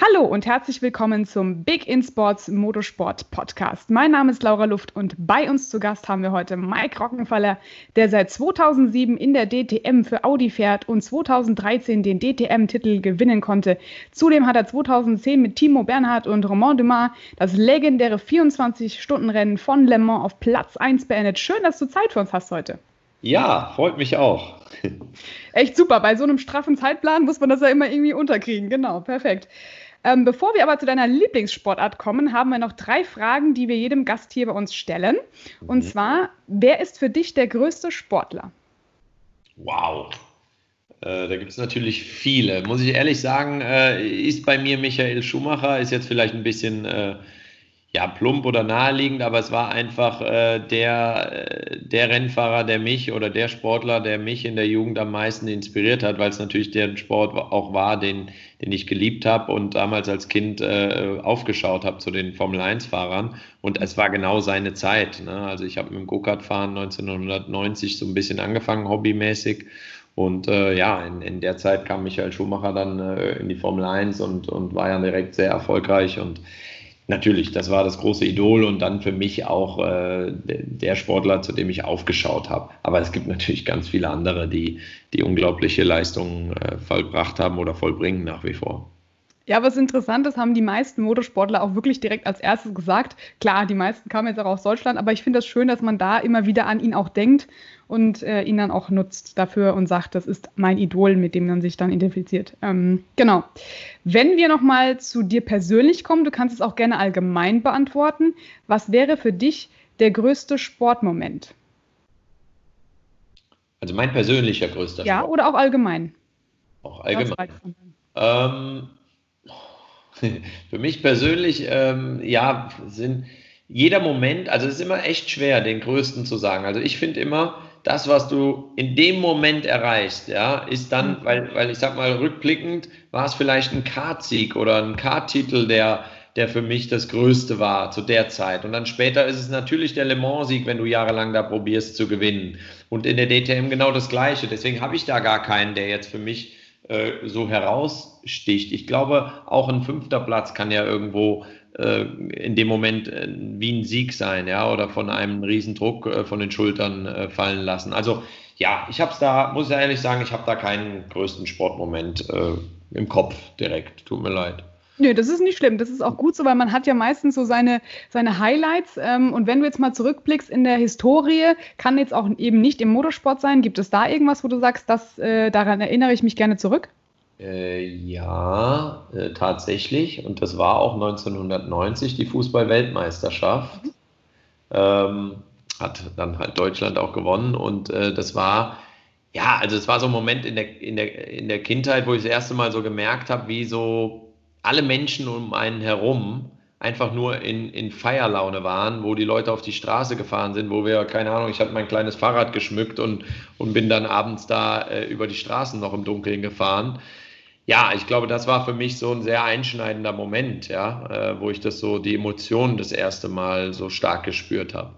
Hallo und herzlich willkommen zum Big in Sports Motorsport Podcast. Mein Name ist Laura Luft und bei uns zu Gast haben wir heute Mike Rockenfaller, der seit 2007 in der DTM für Audi fährt und 2013 den DTM-Titel gewinnen konnte. Zudem hat er 2010 mit Timo Bernhard und Romain Dumas das legendäre 24-Stunden-Rennen von Le Mans auf Platz 1 beendet. Schön, dass du Zeit für uns hast heute. Ja, freut mich auch. Echt super. Bei so einem straffen Zeitplan muss man das ja immer irgendwie unterkriegen. Genau, perfekt. Ähm, bevor wir aber zu deiner Lieblingssportart kommen, haben wir noch drei Fragen, die wir jedem Gast hier bei uns stellen. Und mhm. zwar, wer ist für dich der größte Sportler? Wow. Äh, da gibt es natürlich viele. Muss ich ehrlich sagen, äh, ist bei mir Michael Schumacher, ist jetzt vielleicht ein bisschen äh, ja, plump oder naheliegend, aber es war einfach äh, der, äh, der Rennfahrer, der mich oder der Sportler, der mich in der Jugend am meisten inspiriert hat, weil es natürlich der Sport auch war, den, den ich geliebt habe und damals als Kind äh, aufgeschaut habe zu den Formel-1-Fahrern. Und es war genau seine Zeit. Ne? Also ich habe mit dem Go-Kart-Fahren 1990 so ein bisschen angefangen, hobbymäßig. Und äh, ja, in, in der Zeit kam Michael Schumacher dann äh, in die Formel 1 und, und war ja direkt sehr erfolgreich und natürlich, das war das große Idol und dann für mich auch äh, der Sportler, zu dem ich aufgeschaut habe. Aber es gibt natürlich ganz viele andere, die, die unglaubliche Leistungen äh, vollbracht haben oder vollbringen nach wie vor. Ja, was interessant ist, haben die meisten Motorsportler auch wirklich direkt als erstes gesagt. Klar, die meisten kamen jetzt auch aus Deutschland, aber ich finde das schön, dass man da immer wieder an ihn auch denkt und äh, ihn dann auch nutzt dafür und sagt, das ist mein Idol, mit dem man sich dann identifiziert. Ähm, genau. Wenn wir nochmal zu dir persönlich kommen, du kannst es auch gerne allgemein beantworten. Was wäre für dich der größte Sportmoment? Also mein persönlicher größter Ja, Sport. oder auch allgemein. Auch allgemein. Ähm, für mich persönlich, ähm, ja, sind jeder Moment, also es ist immer echt schwer, den größten zu sagen. Also ich finde immer, das, was du in dem Moment erreichst, ja, ist dann, mhm. weil, weil ich sag mal, rückblickend war es vielleicht ein Kartsieg oder ein Karttitel, der, der für mich das Größte war zu der Zeit. Und dann später ist es natürlich der Le Mans-Sieg, wenn du jahrelang da probierst zu gewinnen. Und in der DTM genau das Gleiche. Deswegen habe ich da gar keinen, der jetzt für mich äh, so heraussticht. Ich glaube, auch ein fünfter Platz kann ja irgendwo in dem Moment äh, wie ein Sieg sein, ja, oder von einem Riesendruck äh, von den Schultern fallen lassen. Also ja, ich habe es da, muss ich ehrlich sagen, ich habe da keinen größten Sportmoment äh, im Kopf direkt. Tut mir leid. Nö, das ist nicht schlimm. Das ist auch gut so, weil man hat ja meistens so seine, seine Highlights. Ähm, und wenn du jetzt mal zurückblickst in der Historie, kann jetzt auch eben nicht im Motorsport sein. Gibt es da irgendwas, wo du sagst, das, äh, daran erinnere ich mich gerne zurück? Äh, ja, äh, tatsächlich. Und das war auch 1990 die Fußball-Weltmeisterschaft. Mhm. Ähm, hat dann halt Deutschland auch gewonnen. Und äh, das war, ja, also es war so ein Moment in der, in, der, in der Kindheit, wo ich das erste Mal so gemerkt habe, wie so alle Menschen um einen herum einfach nur in, in Feierlaune waren, wo die Leute auf die Straße gefahren sind, wo wir, keine Ahnung, ich hatte mein kleines Fahrrad geschmückt und, und bin dann abends da äh, über die Straßen noch im Dunkeln gefahren ja, ich glaube, das war für mich so ein sehr einschneidender Moment, ja, äh, wo ich das so, die Emotionen das erste Mal so stark gespürt habe.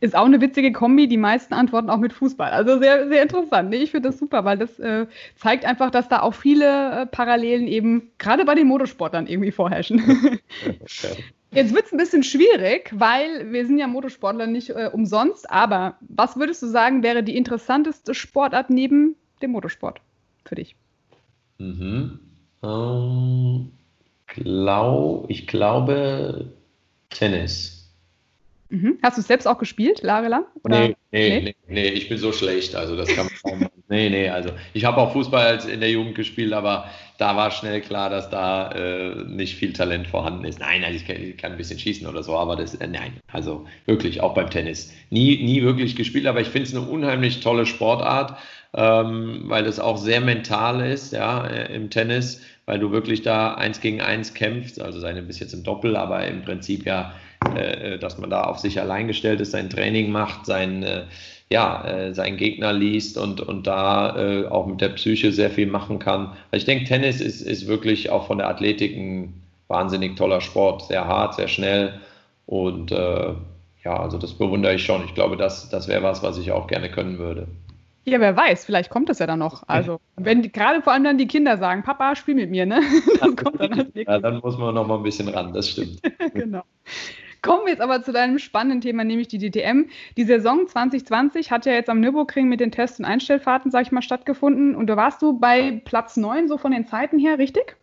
Ist auch eine witzige Kombi, die meisten antworten auch mit Fußball. Also sehr, sehr interessant. Nee, ich finde das super, weil das äh, zeigt einfach, dass da auch viele äh, Parallelen eben gerade bei den Motorsportlern irgendwie vorherrschen. Jetzt wird es ein bisschen schwierig, weil wir sind ja Motorsportler nicht äh, umsonst. Aber was würdest du sagen, wäre die interessanteste Sportart neben dem Motorsport für dich? Mhm. Ähm, glaub, ich glaube Tennis. Mhm. Hast du es selbst auch gespielt, jahrelang? Nee, nee, nee, nee, ich bin so schlecht. Also das kann man Nee, nee, also ich habe auch Fußball in der Jugend gespielt, aber da war schnell klar, dass da äh, nicht viel Talent vorhanden ist. Nein, also ich kann, ich kann, ein bisschen schießen oder so, aber das, äh, nein, also wirklich, auch beim Tennis. Nie, nie wirklich gespielt, aber ich finde es eine unheimlich tolle Sportart, ähm, weil das auch sehr mental ist, ja, äh, im Tennis, weil du wirklich da eins gegen eins kämpfst, also seine bis jetzt im Doppel, aber im Prinzip ja, äh, äh dass man da auf sich allein gestellt ist, sein Training macht, sein äh, ja, äh, seinen Gegner liest und, und da auch mit der Psyche sehr viel machen kann. Also ich denke, Tennis ist, ist wirklich auch von der Athletik ein wahnsinnig toller Sport. Sehr hart, sehr schnell und ja, also das bewundere ich schon. Ich glaube, das, das wäre was, was ich auch gerne können würde. Ja, wer weiß, vielleicht kommt es ja dann noch. Also, wenn die, gerade vor allem dann die Kinder sagen, Papa, spiel mit mir, ne? Das kommt dann als Ja, dann muss man noch mal ein bisschen ran, das stimmt. genau. Kommen wir jetzt aber zu deinem spannenden Thema, nämlich die DTM. Die Saison 2020 hat ja jetzt am Nürburgring mit den Test- und Einstellfahrten, sag ich mal, stattgefunden. Und da warst du bei Platz 9, so von den Zeiten her, richtig?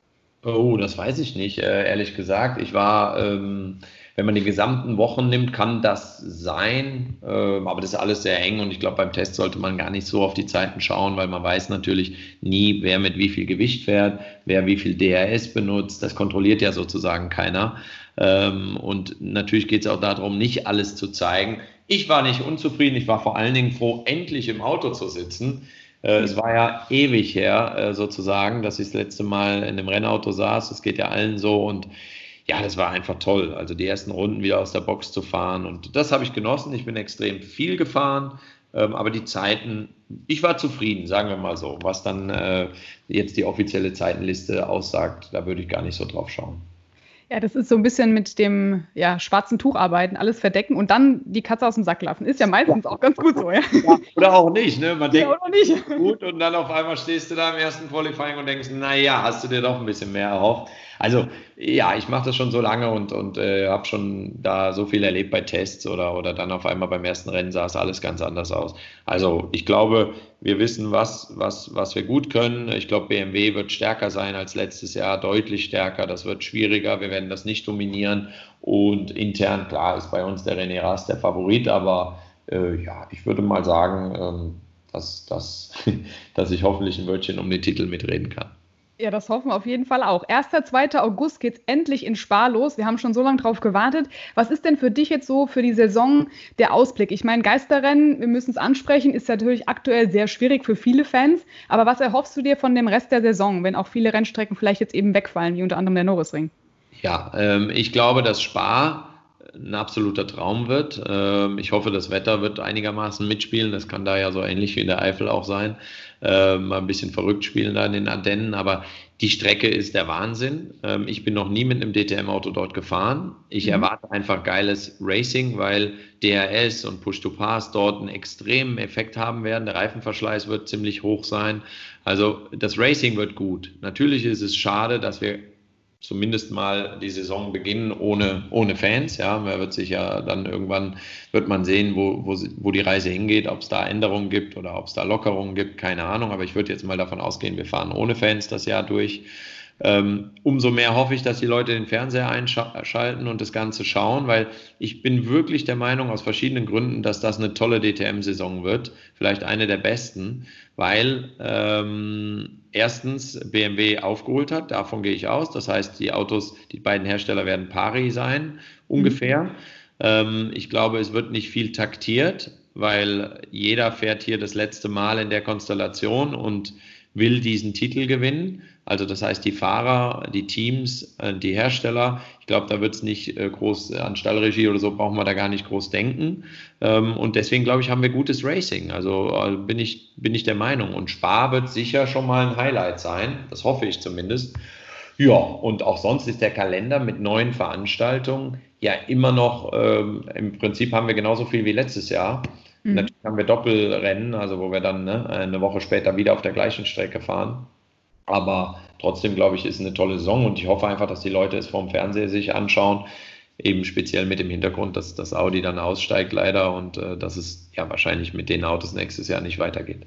Oh, das weiß ich nicht, äh, ehrlich gesagt. Ich war, ähm, wenn man die gesamten Wochen nimmt, kann das sein. Äh, aber das ist alles sehr eng und ich glaube, beim Test sollte man gar nicht so auf die Zeiten schauen, weil man weiß natürlich nie, wer mit wie viel Gewicht fährt, wer wie viel DRS benutzt. Das kontrolliert ja sozusagen keiner. Ähm, und natürlich geht es auch darum, nicht alles zu zeigen. Ich war nicht unzufrieden, ich war vor allen Dingen froh, endlich im Auto zu sitzen. Äh, es war ja ewig her, äh, sozusagen, dass ich das letzte Mal in einem Rennauto saß. Es geht ja allen so und ja, das war einfach toll. Also die ersten Runden wieder aus der Box zu fahren und das habe ich genossen. Ich bin extrem viel gefahren, ähm, aber die Zeiten, ich war zufrieden, sagen wir mal so. Was dann äh, jetzt die offizielle Zeitenliste aussagt, da würde ich gar nicht so drauf schauen. Ja, das ist so ein bisschen mit dem ja, schwarzen Tuch arbeiten, alles verdecken und dann die Katze aus dem Sack lassen. Ist ja meistens auch ganz gut so, ja. ja oder auch nicht, ne? Man denkt, ja, gut und dann auf einmal stehst du da im ersten Qualifying und denkst, naja, hast du dir doch ein bisschen mehr erhofft. Also ja, ich mache das schon so lange und, und äh, habe schon da so viel erlebt bei Tests oder, oder dann auf einmal beim ersten Rennen sah es alles ganz anders aus. Also ich glaube, wir wissen, was, was, was wir gut können. Ich glaube, BMW wird stärker sein als letztes Jahr, deutlich stärker. Das wird schwieriger. Wir werden das nicht dominieren. Und intern, klar, ist bei uns der René Rast der Favorit, aber äh, ja, ich würde mal sagen, ähm, dass, dass, dass ich hoffentlich ein Wörtchen um den Titel mitreden kann. Ja, das hoffen wir auf jeden Fall auch. 1. 2. August geht es endlich in Spar los. Wir haben schon so lange drauf gewartet. Was ist denn für dich jetzt so für die Saison der Ausblick? Ich meine, Geisterrennen, wir müssen es ansprechen, ist natürlich aktuell sehr schwierig für viele Fans. Aber was erhoffst du dir von dem Rest der Saison, wenn auch viele Rennstrecken vielleicht jetzt eben wegfallen, wie unter anderem der Norrisring? Ja, ähm, ich glaube, dass Spar ein absoluter Traum wird. Ähm, ich hoffe, das Wetter wird einigermaßen mitspielen. Das kann da ja so ähnlich wie in der Eifel auch sein. Ähm, mal ein bisschen verrückt spielen da in den Ardennen, aber die Strecke ist der Wahnsinn. Ähm, ich bin noch nie mit einem DTM-Auto dort gefahren. Ich mhm. erwarte einfach geiles Racing, weil DRS und Push-to-Pass dort einen extremen Effekt haben werden. Der Reifenverschleiß wird ziemlich hoch sein. Also das Racing wird gut. Natürlich ist es schade, dass wir zumindest mal die Saison beginnen ohne, ohne Fans. Ja, man wird sich ja dann irgendwann, wird man sehen, wo, wo, wo die Reise hingeht, ob es da Änderungen gibt oder ob es da Lockerungen gibt, keine Ahnung. Aber ich würde jetzt mal davon ausgehen, wir fahren ohne Fans das Jahr durch. Ähm, umso mehr hoffe ich, dass die Leute den Fernseher einschalten und das Ganze schauen, weil ich bin wirklich der Meinung aus verschiedenen Gründen, dass das eine tolle DTM-Saison wird, vielleicht eine der besten, weil ähm, erstens BMW aufgeholt hat, davon gehe ich aus. Das heißt, die Autos, die beiden Hersteller werden pari sein, ungefähr. Mhm. Ähm, ich glaube, es wird nicht viel taktiert, weil jeder fährt hier das letzte Mal in der Konstellation und will diesen Titel gewinnen. Also das heißt, die Fahrer, die Teams, äh, die Hersteller, ich glaube, da wird es nicht äh, groß an Stallregie oder so, brauchen wir da gar nicht groß denken. Ähm, und deswegen, glaube ich, haben wir gutes Racing. Also äh, bin, ich, bin ich der Meinung. Und Spa wird sicher schon mal ein Highlight sein. Das hoffe ich zumindest. Ja, und auch sonst ist der Kalender mit neuen Veranstaltungen ja immer noch, ähm, im Prinzip haben wir genauso viel wie letztes Jahr. Mhm. Natürlich haben wir Doppelrennen, also wo wir dann ne, eine Woche später wieder auf der gleichen Strecke fahren. Aber trotzdem, glaube ich, ist eine tolle Saison und ich hoffe einfach, dass die Leute es vorm Fernseher sich anschauen. Eben speziell mit dem Hintergrund, dass das Audi dann aussteigt leider und äh, dass es ja wahrscheinlich mit den Autos nächstes Jahr nicht weitergeht.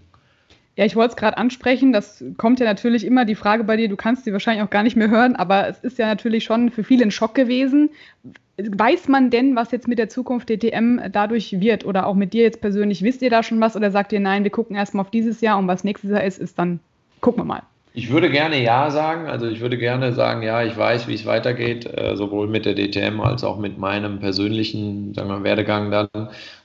Ja, ich wollte es gerade ansprechen. Das kommt ja natürlich immer die Frage bei dir, du kannst sie wahrscheinlich auch gar nicht mehr hören, aber es ist ja natürlich schon für viele ein Schock gewesen. Weiß man denn, was jetzt mit der Zukunft DTM dadurch wird? Oder auch mit dir jetzt persönlich, wisst ihr da schon was? Oder sagt ihr, nein, wir gucken erstmal auf dieses Jahr und was nächstes Jahr ist, ist dann, gucken wir mal. Ich würde gerne Ja sagen. Also ich würde gerne sagen, ja, ich weiß, wie es weitergeht, äh, sowohl mit der DTM als auch mit meinem persönlichen sagen wir, Werdegang dann.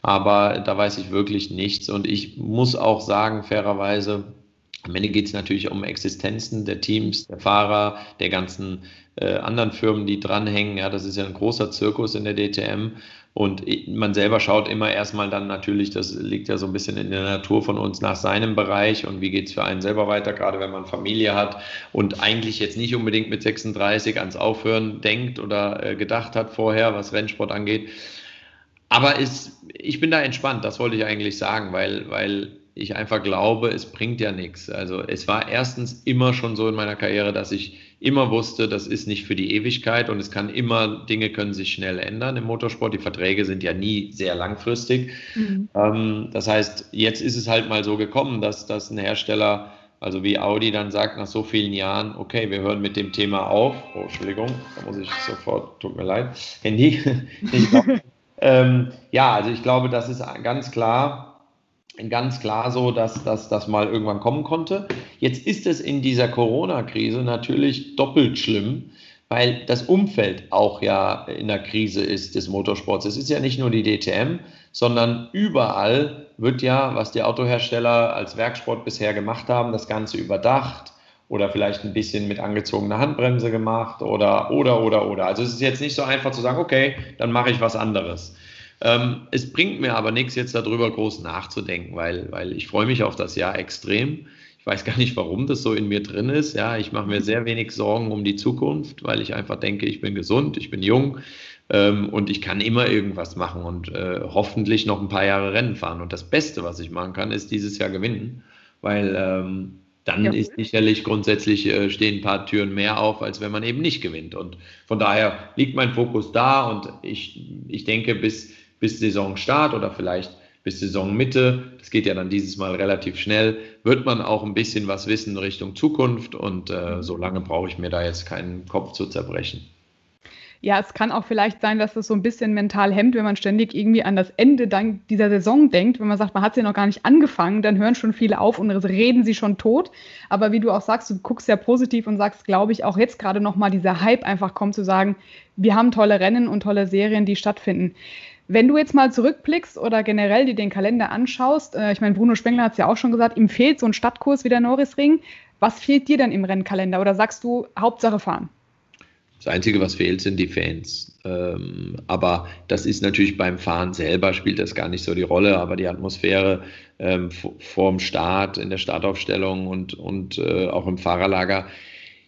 Aber da weiß ich wirklich nichts. Und ich muss auch sagen, fairerweise, am Ende geht es natürlich um Existenzen der Teams, der Fahrer, der ganzen äh, anderen Firmen, die dranhängen. Ja, das ist ja ein großer Zirkus in der DTM. Und man selber schaut immer erstmal dann natürlich, das liegt ja so ein bisschen in der Natur von uns, nach seinem Bereich und wie geht es für einen selber weiter, gerade wenn man Familie hat und eigentlich jetzt nicht unbedingt mit 36 ans Aufhören denkt oder äh, gedacht hat vorher, was Rennsport angeht. Aber ist, ich bin da entspannt, das wollte ich eigentlich sagen, weil, weil ich einfach glaube, es bringt ja nichts. Also es war erstens immer schon so in meiner Karriere, dass ich immer wusste, das ist nicht für die Ewigkeit und es kann immer, Dinge können sich schnell ändern im Motorsport. Die Verträge sind ja nie sehr langfristig. Mhm. Ähm, das heißt, jetzt ist es halt mal so gekommen, dass, dass ein Hersteller, also wie Audi, dann sagt nach so vielen Jahren, okay, wir hören mit dem Thema auf. Oh, Entschuldigung, da muss ich sofort, tut mir leid, Handy. ähm, ja, also ich glaube, das ist ganz klar ganz klar so, dass, das mal irgendwann kommen konnte. Jetzt ist es in dieser Corona-Krise natürlich doppelt schlimm, weil das Umfeld auch ja in der Krise ist des Motorsports. Es ist ja nicht nur die DTM, sondern überall wird ja, was die Autohersteller als Werksport bisher gemacht haben, das Ganze überdacht oder vielleicht ein bisschen mit angezogener Handbremse gemacht oder, oder, oder, oder. Also es ist jetzt nicht so einfach zu sagen, okay, dann mache ich was anderes. Ähm, es bringt mir aber nichts, jetzt darüber groß nachzudenken, weil, weil ich freue mich auf das Jahr extrem. Ich weiß gar nicht, warum das so in mir drin ist. Ja, ich mache mir sehr wenig Sorgen um die Zukunft, weil ich einfach denke, ich bin gesund, ich bin jung ähm, und ich kann immer irgendwas machen und äh, hoffentlich noch ein paar Jahre Rennen fahren. Und das Beste, was ich machen kann, ist dieses Jahr gewinnen, weil ähm, dann ja. ist sicherlich grundsätzlich äh, stehen ein paar Türen mehr auf, als wenn man eben nicht gewinnt. Und von daher liegt mein Fokus da und ich, ich denke, bis bis Saisonstart oder vielleicht bis Saisonmitte, das geht ja dann dieses Mal relativ schnell, wird man auch ein bisschen was wissen Richtung Zukunft und äh, so lange brauche ich mir da jetzt keinen Kopf zu zerbrechen. Ja, es kann auch vielleicht sein, dass das so ein bisschen mental hemmt, wenn man ständig irgendwie an das Ende dann dieser Saison denkt. Wenn man sagt, man hat sie noch gar nicht angefangen, dann hören schon viele auf und reden sie schon tot. Aber wie du auch sagst, du guckst ja positiv und sagst, glaube ich, auch jetzt gerade nochmal dieser Hype einfach kommt zu sagen, wir haben tolle Rennen und tolle Serien, die stattfinden. Wenn du jetzt mal zurückblickst oder generell dir den Kalender anschaust, äh, ich meine, Bruno Spengler hat es ja auch schon gesagt, ihm fehlt so ein Stadtkurs wie der Norrisring. Was fehlt dir denn im Rennkalender? Oder sagst du, Hauptsache fahren? Das Einzige, was fehlt, sind die Fans. Ähm, aber das ist natürlich beim Fahren selber, spielt das gar nicht so die Rolle, aber die Atmosphäre ähm, vorm Start, in der Startaufstellung und, und äh, auch im Fahrerlager,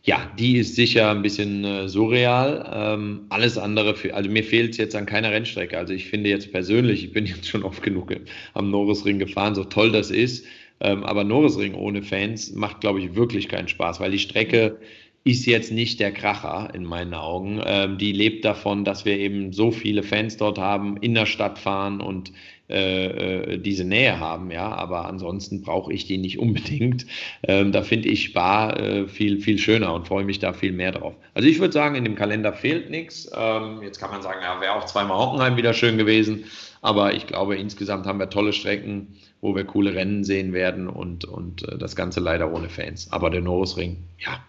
ja, die ist sicher ein bisschen äh, surreal. Ähm, alles andere, für, also mir fehlt es jetzt an keiner Rennstrecke. Also ich finde jetzt persönlich, ich bin jetzt schon oft genug am Norrisring gefahren, so toll das ist. Ähm, aber Norrisring ohne Fans macht, glaube ich, wirklich keinen Spaß, weil die Strecke ist jetzt nicht der Kracher in meinen Augen. Ähm, die lebt davon, dass wir eben so viele Fans dort haben, in der Stadt fahren und äh, äh, diese Nähe haben, ja, aber ansonsten brauche ich die nicht unbedingt. Ähm, da finde ich Spa äh, viel, viel schöner und freue mich da viel mehr drauf. Also ich würde sagen, in dem Kalender fehlt nichts. Ähm, jetzt kann man sagen, ja, wäre auch zweimal Hockenheim wieder schön gewesen, aber ich glaube, insgesamt haben wir tolle Strecken, wo wir coole Rennen sehen werden und, und äh, das Ganze leider ohne Fans. Aber der Norrisring, ja,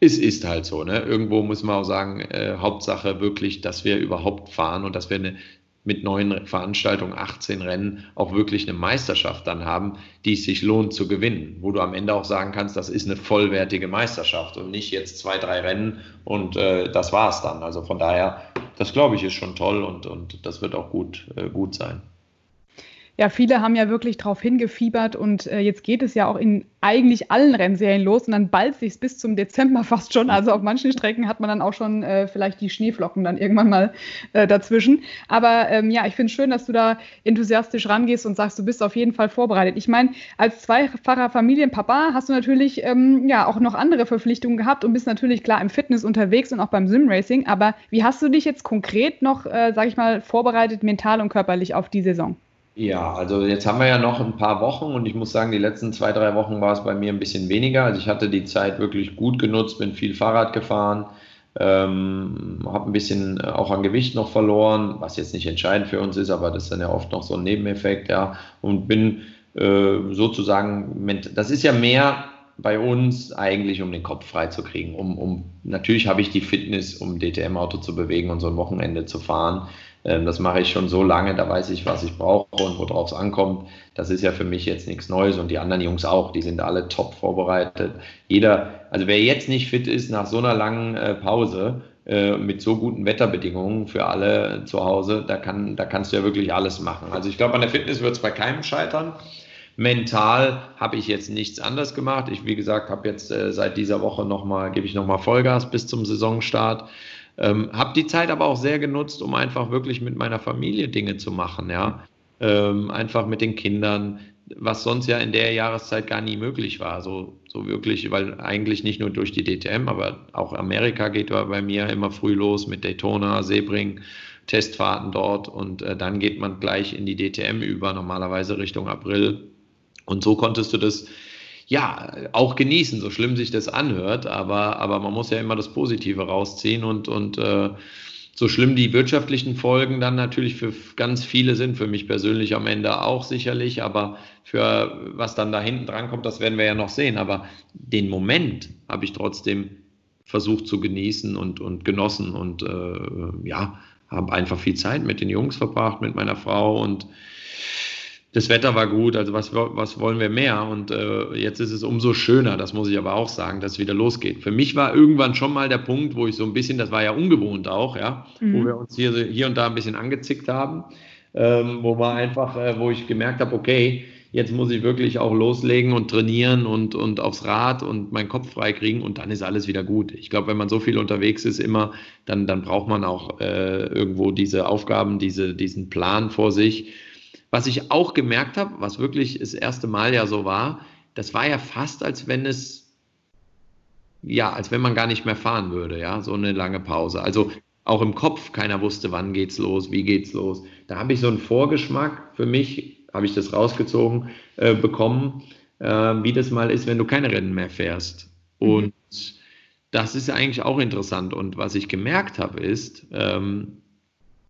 es ist halt so, ne? Irgendwo muss man auch sagen, äh, Hauptsache wirklich, dass wir überhaupt fahren und dass wir eine mit neuen Veranstaltungen, 18 Rennen, auch wirklich eine Meisterschaft dann haben, die es sich lohnt zu gewinnen, wo du am Ende auch sagen kannst, das ist eine vollwertige Meisterschaft und nicht jetzt zwei, drei Rennen und äh, das es dann. Also von daher, das glaube ich ist schon toll und, und das wird auch gut, äh, gut sein. Ja, viele haben ja wirklich drauf hingefiebert und äh, jetzt geht es ja auch in eigentlich allen Rennserien los und dann ballt sich bis zum Dezember fast schon. Also auf manchen Strecken hat man dann auch schon äh, vielleicht die Schneeflocken dann irgendwann mal äh, dazwischen. Aber ähm, ja, ich finde es schön, dass du da enthusiastisch rangehst und sagst, du bist auf jeden Fall vorbereitet. Ich meine, als zweifacher Familienpapa hast du natürlich ähm, ja auch noch andere Verpflichtungen gehabt und bist natürlich klar im Fitness unterwegs und auch beim Simracing. Aber wie hast du dich jetzt konkret noch, äh, sag ich mal, vorbereitet, mental und körperlich auf die Saison? Ja, also jetzt haben wir ja noch ein paar Wochen und ich muss sagen, die letzten zwei, drei Wochen war es bei mir ein bisschen weniger. Also ich hatte die Zeit wirklich gut genutzt, bin viel Fahrrad gefahren, ähm, habe ein bisschen auch an Gewicht noch verloren, was jetzt nicht entscheidend für uns ist, aber das ist dann ja oft noch so ein Nebeneffekt, ja, und bin äh, sozusagen, das ist ja mehr bei uns eigentlich, um den Kopf frei zu kriegen. Um, um, natürlich habe ich die Fitness, um DTM-Auto zu bewegen und so ein Wochenende zu fahren. Ähm, das mache ich schon so lange, da weiß ich, was ich brauche und worauf es ankommt. Das ist ja für mich jetzt nichts Neues und die anderen Jungs auch, die sind alle top vorbereitet. Jeder, also wer jetzt nicht fit ist nach so einer langen äh, Pause, äh, mit so guten Wetterbedingungen für alle zu Hause, da, kann, da kannst du ja wirklich alles machen. Also ich glaube, an der Fitness wird es bei keinem scheitern. Mental habe ich jetzt nichts anders gemacht. Ich, wie gesagt, habe jetzt äh, seit dieser Woche nochmal, gebe ich nochmal Vollgas bis zum Saisonstart. Ähm, habe die Zeit aber auch sehr genutzt, um einfach wirklich mit meiner Familie Dinge zu machen, ja. Ähm, einfach mit den Kindern, was sonst ja in der Jahreszeit gar nie möglich war. So, so wirklich, weil eigentlich nicht nur durch die DTM, aber auch Amerika geht bei mir immer früh los mit Daytona, Sebring, Testfahrten dort und äh, dann geht man gleich in die DTM über, normalerweise Richtung April. Und so konntest du das ja auch genießen, so schlimm sich das anhört, aber, aber man muss ja immer das Positive rausziehen und, und äh, so schlimm die wirtschaftlichen Folgen dann natürlich für ganz viele sind, für mich persönlich am Ende auch sicherlich, aber für was dann da hinten dran kommt, das werden wir ja noch sehen. Aber den Moment habe ich trotzdem versucht zu genießen und, und genossen und äh, ja, habe einfach viel Zeit mit den Jungs verbracht, mit meiner Frau und das Wetter war gut, also was, was wollen wir mehr? Und äh, jetzt ist es umso schöner, das muss ich aber auch sagen, dass es wieder losgeht. Für mich war irgendwann schon mal der Punkt, wo ich so ein bisschen, das war ja ungewohnt auch, ja, mhm. wo wir uns hier, hier und da ein bisschen angezickt haben, ähm, wo man einfach, äh, wo ich gemerkt habe, okay, jetzt muss ich wirklich auch loslegen und trainieren und, und aufs Rad und meinen Kopf frei kriegen und dann ist alles wieder gut. Ich glaube, wenn man so viel unterwegs ist immer, dann, dann braucht man auch äh, irgendwo diese Aufgaben, diese, diesen Plan vor sich was ich auch gemerkt habe, was wirklich das erste Mal ja so war, das war ja fast, als wenn es, ja, als wenn man gar nicht mehr fahren würde, ja, so eine lange Pause. Also auch im Kopf, keiner wusste, wann geht's los, wie geht's los. Da habe ich so einen Vorgeschmack für mich, habe ich das rausgezogen, äh, bekommen, äh, wie das mal ist, wenn du keine Rennen mehr fährst. Mhm. Und das ist eigentlich auch interessant. Und was ich gemerkt habe, ist, ähm,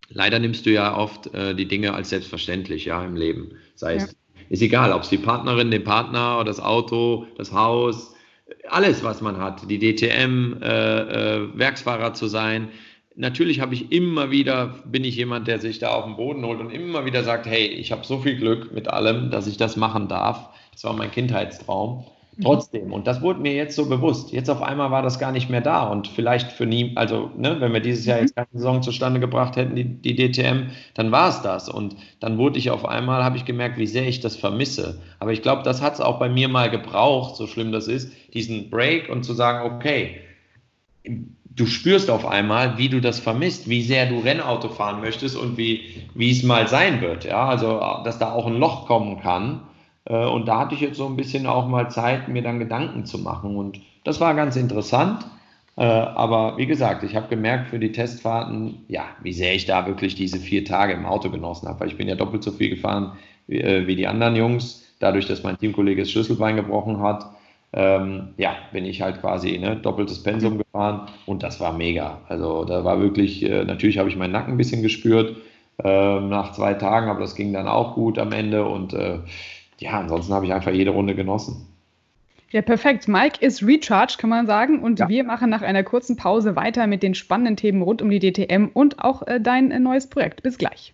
leider nimmst du ja oft äh, die Dinge als selbstverständlich, ja, im Leben. Sei es, ja. ist egal, ob es die Partnerin, den Partner, das Auto, das Haus, alles, was man hat, die DTM, äh, äh, Werksfahrer zu sein. Natürlich habe ich immer wieder, bin ich jemand, der sich da auf den Boden holt und immer wieder sagt, hey, ich habe so viel Glück mit allem, dass ich das machen darf. Das war mein Kindheitstraum. Mhm. Trotzdem, und das wurde mir jetzt so bewusst. Jetzt auf einmal war das gar nicht mehr da und vielleicht für nie, also ne, wenn wir dieses Jahr mhm. jetzt keine Saison zustande gebracht hätten, die, die DTM, dann war es das. Und dann wurde ich auf einmal, habe ich gemerkt, wie sehr ich das vermisse. Aber ich glaube, das hat es auch bei mir mal gebraucht, so schlimm das ist, diesen Break und zu sagen, okay, du spürst auf einmal, wie du das vermisst, wie sehr du Rennauto fahren möchtest und wie, wie es mal sein wird. Ja, also, dass da auch ein Loch kommen kann und da hatte ich jetzt so ein bisschen auch mal Zeit, mir dann Gedanken zu machen. Und das war ganz interessant. Äh, aber wie gesagt, ich habe gemerkt für die Testfahrten, ja, wie sehr ich da wirklich diese vier Tage im Auto genossen habe. Weil ich bin ja doppelt so viel gefahren wie, äh, wie die anderen Jungs. Dadurch, dass mein Teamkollege das Schlüsselbein gebrochen hat, ähm, ja, bin ich halt quasi ne, doppeltes Pensum gefahren und das war mega. Also da war wirklich, äh, natürlich habe ich meinen Nacken ein bisschen gespürt äh, nach zwei Tagen, aber das ging dann auch gut am Ende und äh, ja, ansonsten habe ich einfach jede Runde genossen. Ja, perfekt. Mike ist recharged, kann man sagen. Und ja. wir machen nach einer kurzen Pause weiter mit den spannenden Themen rund um die DTM und auch äh, dein äh, neues Projekt. Bis gleich.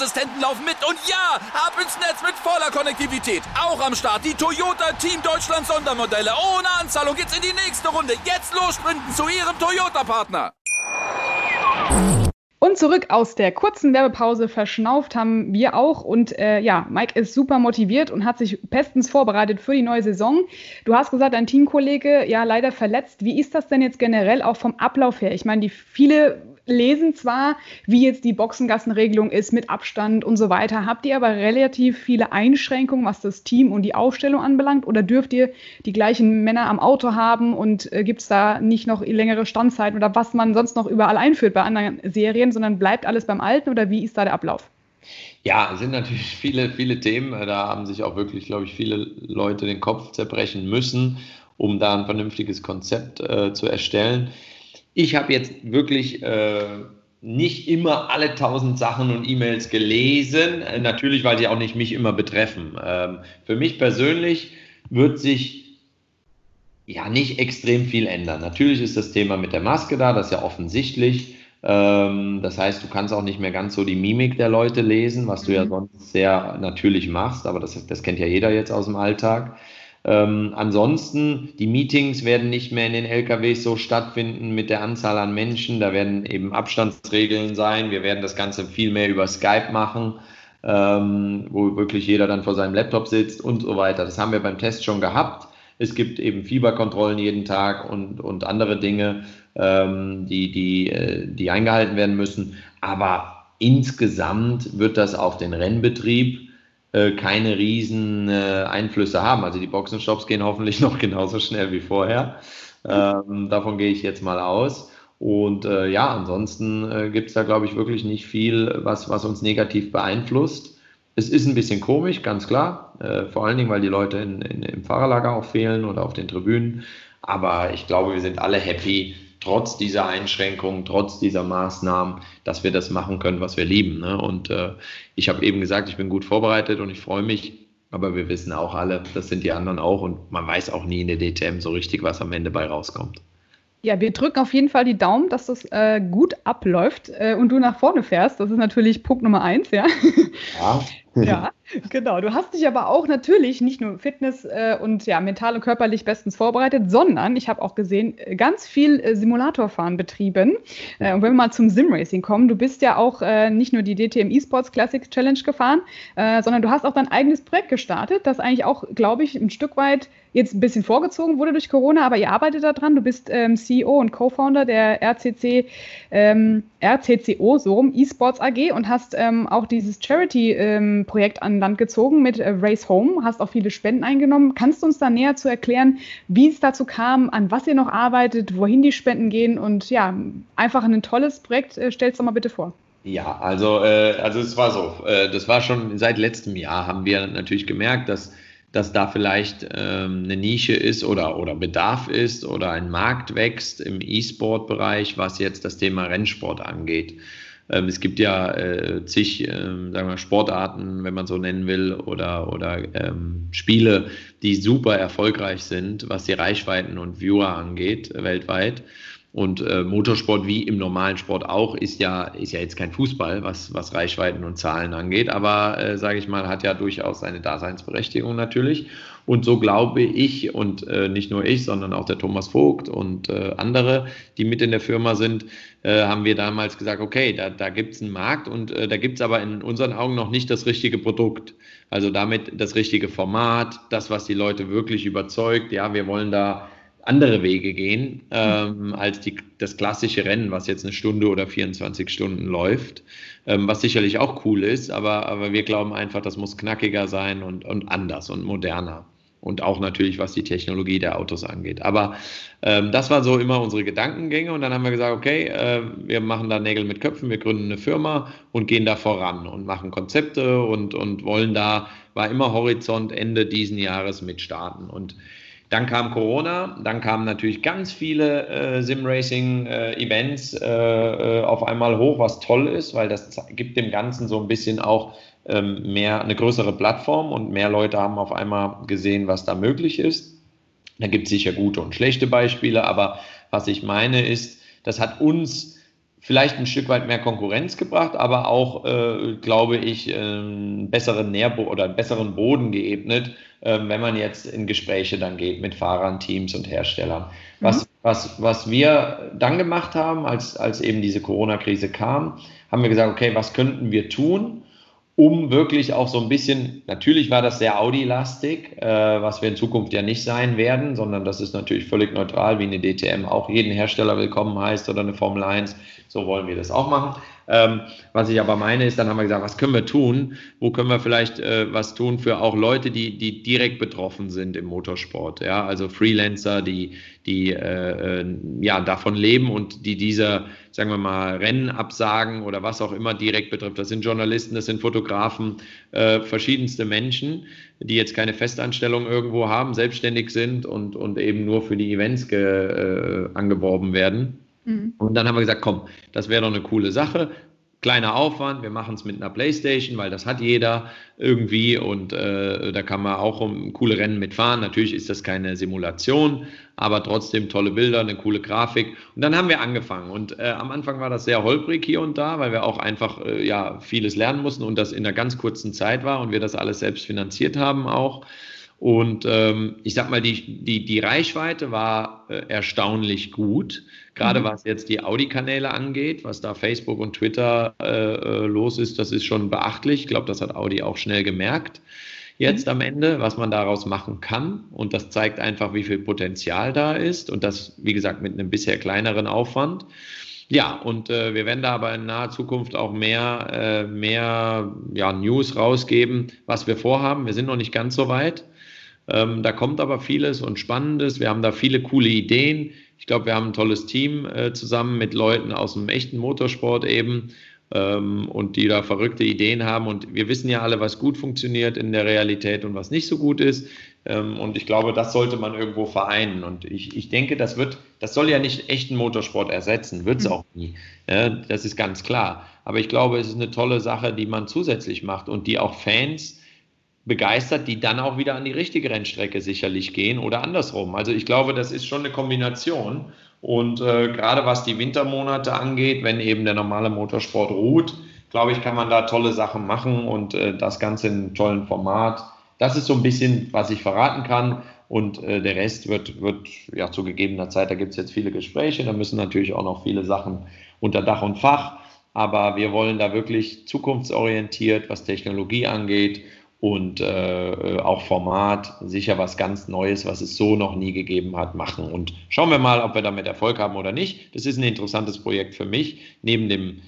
laufen mit. Und ja, ab ins Netz mit voller Konnektivität. Auch am Start die Toyota Team Deutschland Sondermodelle. Ohne Anzahlung geht's in die nächste Runde. Jetzt los sprinten zu ihrem Toyota-Partner. Und zurück aus der kurzen Werbepause verschnauft haben wir auch. Und äh, ja, Mike ist super motiviert und hat sich bestens vorbereitet für die neue Saison. Du hast gesagt, dein Teamkollege ja leider verletzt. Wie ist das denn jetzt generell auch vom Ablauf her? Ich meine, die viele lesen zwar, wie jetzt die Boxengassenregelung ist mit Abstand und so weiter. Habt ihr aber relativ viele Einschränkungen, was das Team und die Aufstellung anbelangt? Oder dürft ihr die gleichen Männer am Auto haben und äh, gibt es da nicht noch längere Standzeiten oder was man sonst noch überall einführt bei anderen Serien, sondern bleibt alles beim Alten oder wie ist da der Ablauf? Ja, es sind natürlich viele, viele Themen. Da haben sich auch wirklich, glaube ich, viele Leute den Kopf zerbrechen müssen, um da ein vernünftiges Konzept äh, zu erstellen. Ich habe jetzt wirklich äh, nicht immer alle tausend Sachen und E-Mails gelesen, äh, natürlich, weil sie auch nicht mich immer betreffen. Ähm, für mich persönlich wird sich ja nicht extrem viel ändern. Natürlich ist das Thema mit der Maske da, das ist ja offensichtlich. Ähm, das heißt, du kannst auch nicht mehr ganz so die Mimik der Leute lesen, was du ja mhm. sonst sehr natürlich machst, aber das, das kennt ja jeder jetzt aus dem Alltag. Ähm, ansonsten, die Meetings werden nicht mehr in den LKWs so stattfinden mit der Anzahl an Menschen. Da werden eben Abstandsregeln sein. Wir werden das Ganze viel mehr über Skype machen, ähm, wo wirklich jeder dann vor seinem Laptop sitzt und so weiter. Das haben wir beim Test schon gehabt. Es gibt eben Fieberkontrollen jeden Tag und, und andere Dinge, ähm, die, die, äh, die eingehalten werden müssen. Aber insgesamt wird das auf den Rennbetrieb äh, keine riesen äh, Einflüsse haben. Also die Boxenstops gehen hoffentlich noch genauso schnell wie vorher. Ähm, davon gehe ich jetzt mal aus. Und äh, ja, ansonsten äh, gibt es da, glaube ich, wirklich nicht viel, was, was uns negativ beeinflusst. Es ist ein bisschen komisch, ganz klar. Äh, vor allen Dingen, weil die Leute in, in, im Fahrerlager auch fehlen oder auf den Tribünen. Aber ich glaube, wir sind alle happy, trotz dieser Einschränkungen, trotz dieser Maßnahmen, dass wir das machen können, was wir lieben. Ne? Und äh, ich habe eben gesagt, ich bin gut vorbereitet und ich freue mich. Aber wir wissen auch alle, das sind die anderen auch und man weiß auch nie in der DTM so richtig, was am Ende bei rauskommt. Ja, wir drücken auf jeden Fall die Daumen, dass das äh, gut abläuft äh, und du nach vorne fährst. Das ist natürlich Punkt Nummer eins, ja. Ja. ja, genau. Du hast dich aber auch natürlich nicht nur Fitness äh, und ja, mental und körperlich bestens vorbereitet, sondern ich habe auch gesehen, äh, ganz viel äh, Simulatorfahren betrieben. Äh, und wenn wir mal zum Simracing kommen, du bist ja auch nicht nur die DTM Esports Classic Challenge gefahren, sondern du hast auch dein eigenes Projekt gestartet, das eigentlich auch, glaube ich, ein Stück weit jetzt ein bisschen vorgezogen wurde durch Corona, aber ihr arbeitet daran. Du bist ähm, CEO und Co-Founder der RCC, ähm, RCCO, so rum, eSports AG und hast ähm, auch dieses Charity-Projekt ähm, an Land gezogen mit äh, Race Home, hast auch viele Spenden eingenommen. Kannst du uns da näher zu erklären, wie es dazu kam, an was ihr noch arbeitet, wohin die Spenden gehen und ja, einfach ein tolles Projekt. Äh, stellst doch mal bitte vor. Ja, also, äh, also es war so, äh, das war schon seit letztem Jahr haben wir natürlich gemerkt, dass dass da vielleicht ähm, eine Nische ist oder, oder Bedarf ist oder ein Markt wächst im E-Sport-Bereich, was jetzt das Thema Rennsport angeht. Ähm, es gibt ja äh, zig ähm, sagen wir, Sportarten, wenn man so nennen will, oder, oder ähm, Spiele, die super erfolgreich sind, was die Reichweiten und Viewer angeht, weltweit. Und äh, Motorsport wie im normalen Sport auch ist ja, ist ja jetzt kein Fußball, was, was Reichweiten und Zahlen angeht, aber äh, sage ich mal, hat ja durchaus seine Daseinsberechtigung natürlich. Und so glaube ich und äh, nicht nur ich, sondern auch der Thomas Vogt und äh, andere, die mit in der Firma sind, äh, haben wir damals gesagt, okay, da, da gibt es einen Markt und äh, da gibt es aber in unseren Augen noch nicht das richtige Produkt. Also damit das richtige Format, das, was die Leute wirklich überzeugt. Ja, wir wollen da andere Wege gehen ähm, als die, das klassische Rennen, was jetzt eine Stunde oder 24 Stunden läuft, ähm, was sicherlich auch cool ist, aber, aber wir glauben einfach, das muss knackiger sein und, und anders und moderner. Und auch natürlich, was die Technologie der Autos angeht. Aber ähm, das war so immer unsere Gedankengänge. Und dann haben wir gesagt, okay, äh, wir machen da Nägel mit Köpfen, wir gründen eine Firma und gehen da voran und machen Konzepte und, und wollen da, war immer Horizont Ende diesen Jahres mit starten. Und dann kam Corona, dann kamen natürlich ganz viele äh, Sim-Racing-Events äh, äh, auf einmal hoch, was toll ist, weil das gibt dem Ganzen so ein bisschen auch mehr eine größere Plattform und mehr Leute haben auf einmal gesehen, was da möglich ist. Da gibt es sicher gute und schlechte Beispiele, aber was ich meine ist, das hat uns vielleicht ein Stück weit mehr Konkurrenz gebracht, aber auch, äh, glaube ich, einen besseren Nährbo oder einen besseren Boden geebnet, äh, wenn man jetzt in Gespräche dann geht mit Fahrern, Teams und Herstellern. Mhm. Was, was, was wir dann gemacht haben, als, als eben diese Corona-Krise kam, haben wir gesagt, okay, was könnten wir tun? Um wirklich auch so ein bisschen, natürlich war das sehr Audi-lastig, äh, was wir in Zukunft ja nicht sein werden, sondern das ist natürlich völlig neutral, wie eine DTM auch jeden Hersteller willkommen heißt oder eine Formel 1. So wollen wir das auch machen. Ähm, was ich aber meine, ist, dann haben wir gesagt, was können wir tun? Wo können wir vielleicht äh, was tun für auch Leute, die, die direkt betroffen sind im Motorsport? Ja, also Freelancer, die, die äh, äh, ja, davon leben und die dieser, sagen wir mal, Rennen absagen oder was auch immer direkt betrifft. Das sind Journalisten, das sind Fotografen, äh, verschiedenste Menschen, die jetzt keine Festanstellung irgendwo haben, selbstständig sind und, und eben nur für die Events ge, äh, angeworben werden. Mhm. Und dann haben wir gesagt, komm, das wäre doch eine coole Sache. Kleiner Aufwand, wir machen es mit einer Playstation, weil das hat jeder irgendwie und äh, da kann man auch um coole Rennen mitfahren. Natürlich ist das keine Simulation, aber trotzdem tolle Bilder, eine coole Grafik. Und dann haben wir angefangen und äh, am Anfang war das sehr holprig hier und da, weil wir auch einfach äh, ja vieles lernen mussten und das in einer ganz kurzen Zeit war und wir das alles selbst finanziert haben auch. Und ähm, ich sag mal, die, die, die Reichweite war äh, erstaunlich gut, gerade mhm. was jetzt die Audi-Kanäle angeht, was da Facebook und Twitter äh, äh, los ist, das ist schon beachtlich. Ich glaube, das hat Audi auch schnell gemerkt jetzt mhm. am Ende, was man daraus machen kann. Und das zeigt einfach, wie viel Potenzial da ist und das, wie gesagt, mit einem bisher kleineren Aufwand. Ja, und äh, wir werden da aber in naher Zukunft auch mehr, äh, mehr ja, News rausgeben, was wir vorhaben. Wir sind noch nicht ganz so weit. Ähm, da kommt aber vieles und Spannendes. Wir haben da viele coole Ideen. Ich glaube, wir haben ein tolles Team äh, zusammen mit Leuten aus dem echten Motorsport eben ähm, und die da verrückte Ideen haben. Und wir wissen ja alle, was gut funktioniert in der Realität und was nicht so gut ist. Ähm, und ich glaube, das sollte man irgendwo vereinen. Und ich, ich denke, das wird, das soll ja nicht echten Motorsport ersetzen, wird es mhm. auch nie. Ja, das ist ganz klar. Aber ich glaube, es ist eine tolle Sache, die man zusätzlich macht und die auch Fans begeistert, die dann auch wieder an die richtige Rennstrecke sicherlich gehen oder andersrum. Also ich glaube, das ist schon eine Kombination. Und äh, gerade was die Wintermonate angeht, wenn eben der normale Motorsport ruht, glaube ich, kann man da tolle Sachen machen und äh, das Ganze in einem tollen Format. Das ist so ein bisschen, was ich verraten kann. Und äh, der Rest wird, wird ja zu gegebener Zeit, da gibt es jetzt viele Gespräche, da müssen natürlich auch noch viele Sachen unter Dach und Fach. Aber wir wollen da wirklich zukunftsorientiert, was Technologie angeht und äh, auch Format sicher was ganz Neues, was es so noch nie gegeben hat, machen. Und schauen wir mal, ob wir damit Erfolg haben oder nicht. Das ist ein interessantes Projekt für mich, neben dem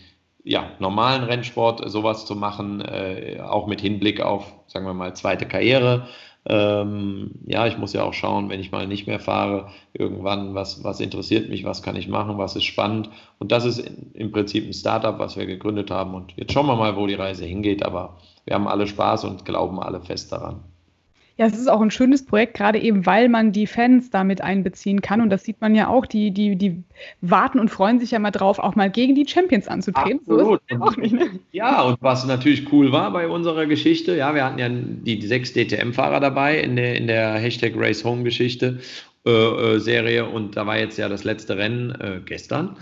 ja, normalen Rennsport sowas zu machen, äh, auch mit Hinblick auf, sagen wir mal, zweite Karriere. Ähm, ja, ich muss ja auch schauen, wenn ich mal nicht mehr fahre, irgendwann, was, was interessiert mich, was kann ich machen, was ist spannend. Und das ist im Prinzip ein Startup, was wir gegründet haben. Und jetzt schauen wir mal, wo die Reise hingeht. Aber wir haben alle Spaß und glauben alle fest daran. Ja, es ist auch ein schönes Projekt, gerade eben, weil man die Fans damit einbeziehen kann. Und das sieht man ja auch, die, die, die warten und freuen sich ja mal drauf, auch mal gegen die Champions anzutreten. Absolut. So auch nicht, ne? Ja, und was natürlich cool war bei unserer Geschichte, ja, wir hatten ja die, die sechs DTM-Fahrer dabei in der, in der Hashtag Race Home Geschichte. Äh, äh, Serie und da war jetzt ja das letzte Rennen äh, gestern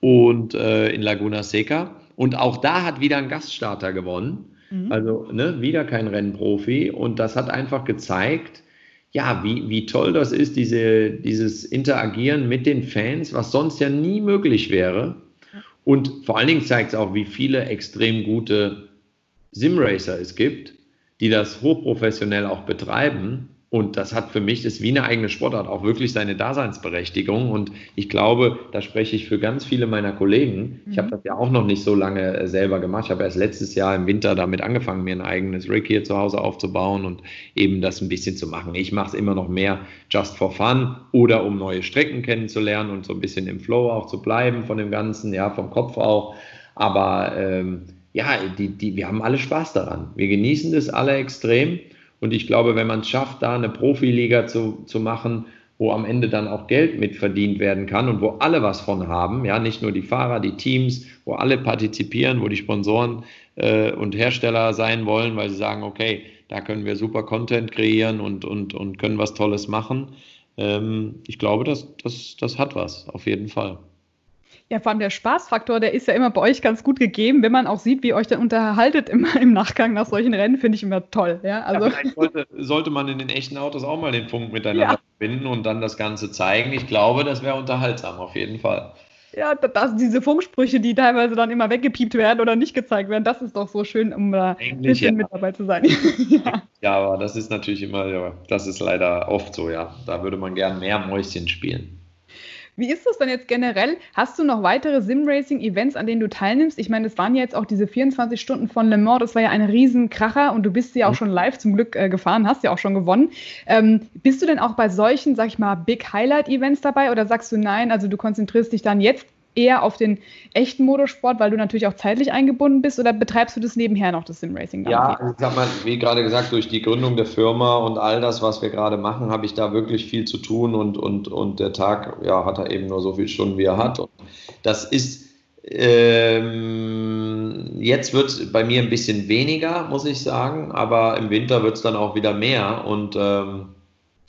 und äh, in Laguna Seca und auch da hat wieder ein Gaststarter gewonnen Mhm. Also ne, wieder kein Rennprofi. Und das hat einfach gezeigt, ja, wie, wie toll das ist, diese, dieses Interagieren mit den Fans, was sonst ja nie möglich wäre. Und vor allen Dingen zeigt es auch, wie viele extrem gute Simracer es gibt, die das hochprofessionell auch betreiben und das hat für mich, das ist wie eine eigene Sportart, auch wirklich seine Daseinsberechtigung. Und ich glaube, da spreche ich für ganz viele meiner Kollegen. Ich habe mhm. das ja auch noch nicht so lange äh, selber gemacht. Ich habe erst letztes Jahr im Winter damit angefangen, mir ein eigenes Rig hier zu Hause aufzubauen und eben das ein bisschen zu machen. Ich mache es immer noch mehr just for fun oder um neue Strecken kennenzulernen und so ein bisschen im Flow auch zu bleiben von dem Ganzen, ja, vom Kopf auch. Aber ähm, ja, die, die, wir haben alle Spaß daran. Wir genießen das alle extrem. Und ich glaube, wenn man es schafft, da eine Profiliga zu, zu machen, wo am Ende dann auch Geld mit verdient werden kann und wo alle was von haben, ja, nicht nur die Fahrer, die Teams, wo alle partizipieren, wo die Sponsoren äh, und Hersteller sein wollen, weil sie sagen, okay, da können wir super Content kreieren und, und, und können was Tolles machen. Ähm, ich glaube, das, das, das hat was, auf jeden Fall. Ja, vor allem der Spaßfaktor, der ist ja immer bei euch ganz gut gegeben, wenn man auch sieht, wie ihr euch dann unterhaltet im, im Nachgang nach solchen Rennen, finde ich immer toll. Ja, also. Ja, sollte, sollte, man in den echten Autos auch mal den Punkt miteinander ja. verbinden und dann das Ganze zeigen. Ich glaube, das wäre unterhaltsam auf jeden Fall. Ja, das, diese Funksprüche, die teilweise dann immer weggepiept werden oder nicht gezeigt werden, das ist doch so schön, um da ein bisschen ja. mit dabei zu sein. ja. ja, aber das ist natürlich immer, ja, das ist leider oft so, ja. Da würde man gern mehr Mäuschen spielen. Wie ist das denn jetzt generell? Hast du noch weitere Sim-Racing-Events, an denen du teilnimmst? Ich meine, es waren ja jetzt auch diese 24 Stunden von Le Mans, das war ja ein Riesenkracher und du bist ja auch mhm. schon live zum Glück äh, gefahren, hast ja auch schon gewonnen. Ähm, bist du denn auch bei solchen, sag ich mal, Big Highlight-Events dabei oder sagst du nein, also du konzentrierst dich dann jetzt eher auf den echten Motorsport, weil du natürlich auch zeitlich eingebunden bist oder betreibst du das nebenher noch, das Simracing? Ja, ich sag mal, wie gerade gesagt, durch die Gründung der Firma und all das, was wir gerade machen, habe ich da wirklich viel zu tun und, und, und der Tag ja, hat er eben nur so viele Stunden, wie er hat. Und das ist ähm, jetzt wird bei mir ein bisschen weniger, muss ich sagen, aber im Winter wird es dann auch wieder mehr und ähm,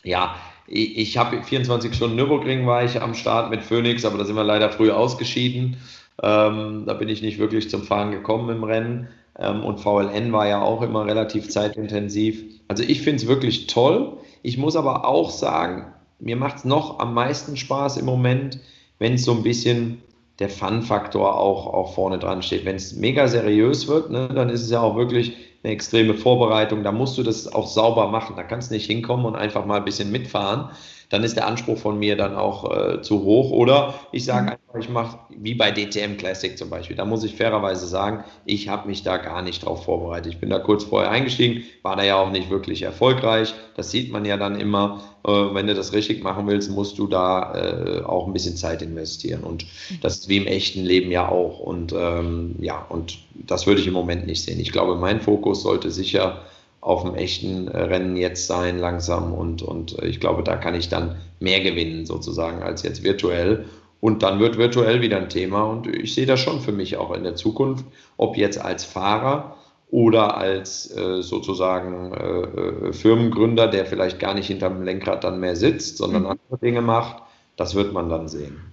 ja, ich habe 24 Stunden Nürburgring war ich am Start mit Phoenix, aber da sind wir leider früh ausgeschieden. Ähm, da bin ich nicht wirklich zum Fahren gekommen im Rennen. Ähm, und VLN war ja auch immer relativ zeitintensiv. Also ich finde es wirklich toll. Ich muss aber auch sagen, mir macht es noch am meisten Spaß im Moment, wenn es so ein bisschen der Fun-Faktor auch, auch vorne dran steht. Wenn es mega seriös wird, ne, dann ist es ja auch wirklich eine extreme Vorbereitung. Da musst du das auch sauber machen. Da kannst du nicht hinkommen und einfach mal ein bisschen mitfahren. Dann ist der Anspruch von mir dann auch äh, zu hoch. Oder ich sage mhm. einfach, ich mache wie bei DTM Classic zum Beispiel. Da muss ich fairerweise sagen, ich habe mich da gar nicht drauf vorbereitet. Ich bin da kurz vorher eingestiegen, war da ja auch nicht wirklich erfolgreich. Das sieht man ja dann immer. Äh, wenn du das richtig machen willst, musst du da äh, auch ein bisschen Zeit investieren. Und mhm. das ist wie im echten Leben ja auch. Und ähm, ja, und das würde ich im Moment nicht sehen. Ich glaube, mein Fokus sollte sicher auf dem echten äh, Rennen jetzt sein, langsam. Und, und ich glaube, da kann ich dann mehr gewinnen, sozusagen, als jetzt virtuell. Und dann wird virtuell wieder ein Thema. Und ich sehe das schon für mich auch in der Zukunft, ob jetzt als Fahrer oder als äh, sozusagen äh, äh Firmengründer, der vielleicht gar nicht hinterm Lenkrad dann mehr sitzt, sondern mhm. andere Dinge macht. Das wird man dann sehen.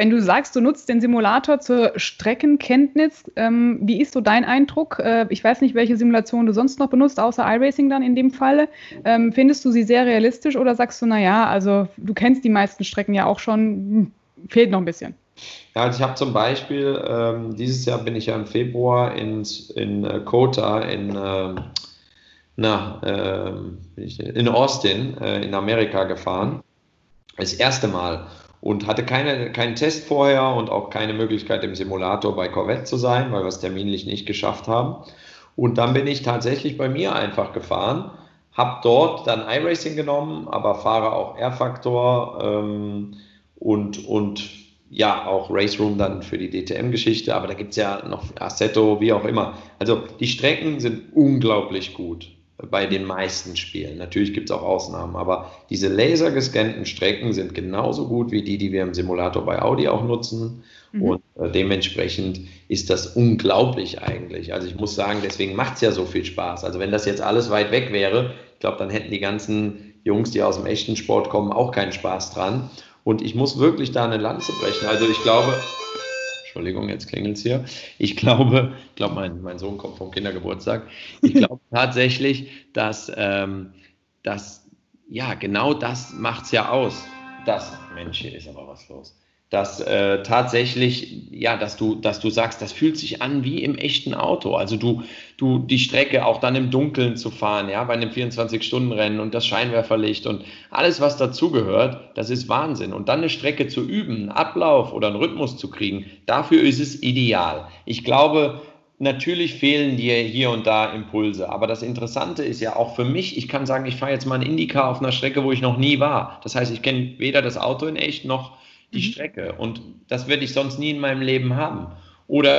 Wenn du sagst, du nutzt den Simulator zur Streckenkenntnis, ähm, wie ist so dein Eindruck? Äh, ich weiß nicht, welche Simulation du sonst noch benutzt, außer iRacing dann in dem Falle. Ähm, findest du sie sehr realistisch oder sagst du, naja, also du kennst die meisten Strecken ja auch schon, hm, fehlt noch ein bisschen? Ja, also ich habe zum Beispiel, ähm, dieses Jahr bin ich ja im Februar in, in äh, Kota, in, äh, na, äh, in Austin, äh, in Amerika gefahren. Das erste Mal und hatte keine, keinen Test vorher und auch keine Möglichkeit im Simulator bei Corvette zu sein, weil wir es terminlich nicht geschafft haben. Und dann bin ich tatsächlich bei mir einfach gefahren, habe dort dann iRacing genommen, aber fahre auch R-Faktor ähm, und, und ja, auch Race Room dann für die DTM-Geschichte, aber da gibt es ja noch Assetto, wie auch immer. Also die Strecken sind unglaublich gut bei den meisten Spielen. Natürlich gibt es auch Ausnahmen, aber diese lasergescannten Strecken sind genauso gut wie die, die wir im Simulator bei Audi auch nutzen. Mhm. Und äh, dementsprechend ist das unglaublich eigentlich. Also ich muss sagen, deswegen macht es ja so viel Spaß. Also wenn das jetzt alles weit weg wäre, ich glaube, dann hätten die ganzen Jungs, die aus dem echten Sport kommen, auch keinen Spaß dran. Und ich muss wirklich da eine Lanze brechen. Also ich glaube, Entschuldigung, jetzt klingelt es hier. Ich glaube, ich glaube, mein, mein Sohn kommt vom Kindergeburtstag. Ich glaube tatsächlich, dass, ähm, dass ja, genau das macht es ja aus. Das, Mensch, hier ist aber was los dass äh, tatsächlich, ja, dass du, dass du sagst, das fühlt sich an wie im echten Auto. Also du, du die Strecke auch dann im Dunkeln zu fahren, ja, bei einem 24-Stunden-Rennen und das Scheinwerferlicht und alles, was dazugehört, das ist Wahnsinn. Und dann eine Strecke zu üben, einen Ablauf oder einen Rhythmus zu kriegen, dafür ist es ideal. Ich glaube, Natürlich fehlen dir hier und da Impulse, aber das Interessante ist ja auch für mich, ich kann sagen, ich fahre jetzt mal einen Indycar auf einer Strecke, wo ich noch nie war. Das heißt, ich kenne weder das Auto in echt noch die mhm. Strecke. Und das werde ich sonst nie in meinem Leben haben. Oder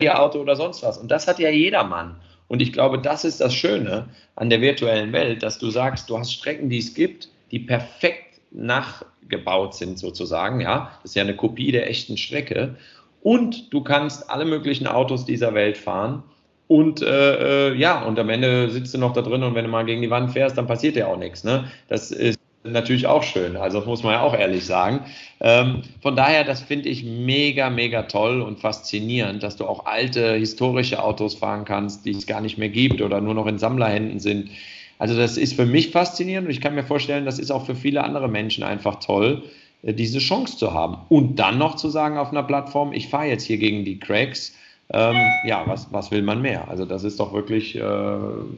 ihr Auto oder sonst was. Und das hat ja jedermann. Und ich glaube, das ist das Schöne an der virtuellen Welt, dass du sagst, du hast Strecken, die es gibt, die perfekt nachgebaut sind sozusagen. Ja, das ist ja eine Kopie der echten Strecke. Und du kannst alle möglichen Autos dieser Welt fahren. Und äh, äh ja, und am Ende sitzt du noch da drin und wenn du mal gegen die Wand fährst, dann passiert ja auch nichts. Ne? Das ist natürlich auch schön. Also muss man ja auch ehrlich sagen. Ähm, von daher, das finde ich mega, mega toll und faszinierend, dass du auch alte historische Autos fahren kannst, die es gar nicht mehr gibt oder nur noch in Sammlerhänden sind. Also das ist für mich faszinierend und ich kann mir vorstellen, das ist auch für viele andere Menschen einfach toll, äh, diese Chance zu haben. Und dann noch zu sagen auf einer Plattform, ich fahre jetzt hier gegen die Cracks. Ähm, ja, was, was will man mehr? Also das ist doch wirklich äh,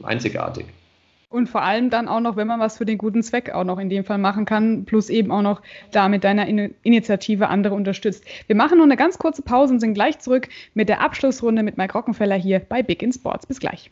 einzigartig. Und vor allem dann auch noch, wenn man was für den guten Zweck auch noch in dem Fall machen kann, plus eben auch noch da mit deiner In Initiative andere unterstützt. Wir machen nur eine ganz kurze Pause und sind gleich zurück mit der Abschlussrunde mit Mike Rockenfeller hier bei Big in Sports. Bis gleich.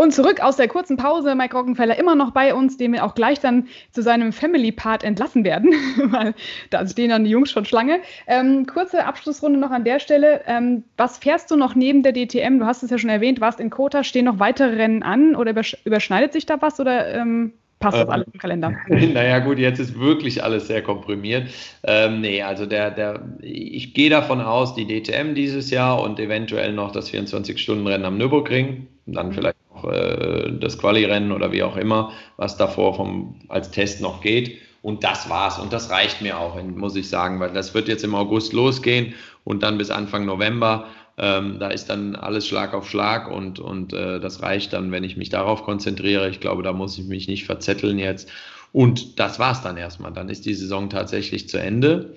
Und zurück aus der kurzen Pause, Mike Rockenfeller immer noch bei uns, den wir auch gleich dann zu seinem Family-Part entlassen werden, weil da stehen dann die Jungs schon Schlange. Ähm, kurze Abschlussrunde noch an der Stelle. Ähm, was fährst du noch neben der DTM? Du hast es ja schon erwähnt, warst in Kota, stehen noch weitere Rennen an oder überschneidet sich da was oder ähm, passt das ähm, alles im Kalender? Naja, gut, jetzt ist wirklich alles sehr komprimiert. Ähm, nee, also der, der, ich gehe davon aus, die DTM dieses Jahr und eventuell noch das 24-Stunden-Rennen am Nürburgring, dann mhm. Äh, das Quali-Rennen oder wie auch immer, was davor vom, als Test noch geht. Und das war's. Und das reicht mir auch, muss ich sagen, weil das wird jetzt im August losgehen und dann bis Anfang November. Ähm, da ist dann alles Schlag auf Schlag und, und äh, das reicht dann, wenn ich mich darauf konzentriere. Ich glaube, da muss ich mich nicht verzetteln jetzt. Und das war's dann erstmal. Dann ist die Saison tatsächlich zu Ende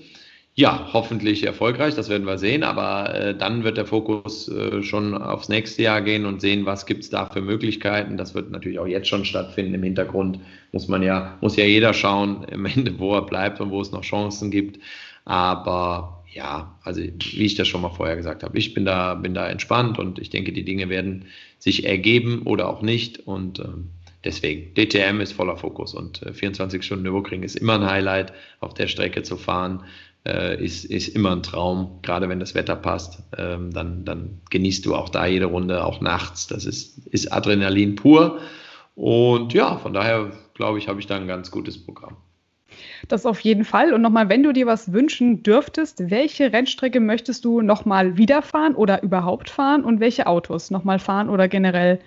ja, hoffentlich erfolgreich, das werden wir sehen, aber äh, dann wird der Fokus äh, schon aufs nächste Jahr gehen und sehen, was gibt es da für Möglichkeiten. Das wird natürlich auch jetzt schon stattfinden. Im Hintergrund muss man ja, muss ja jeder schauen, im Ende, wo er bleibt und wo es noch Chancen gibt. Aber ja, also wie ich das schon mal vorher gesagt habe, ich bin da, bin da entspannt und ich denke, die Dinge werden sich ergeben oder auch nicht. Und ähm, deswegen, DTM ist voller Fokus und äh, 24 Stunden Nürburgring ist immer ein Highlight, auf der Strecke zu fahren äh, ist, ist immer ein Traum. Gerade wenn das Wetter passt, ähm, dann, dann genießt du auch da jede Runde, auch nachts. Das ist, ist Adrenalin pur. Und ja, von daher glaube ich, habe ich da ein ganz gutes Programm. Das auf jeden Fall. Und nochmal, wenn du dir was wünschen dürftest, welche Rennstrecke möchtest du nochmal wieder fahren oder überhaupt fahren und welche Autos nochmal fahren oder generell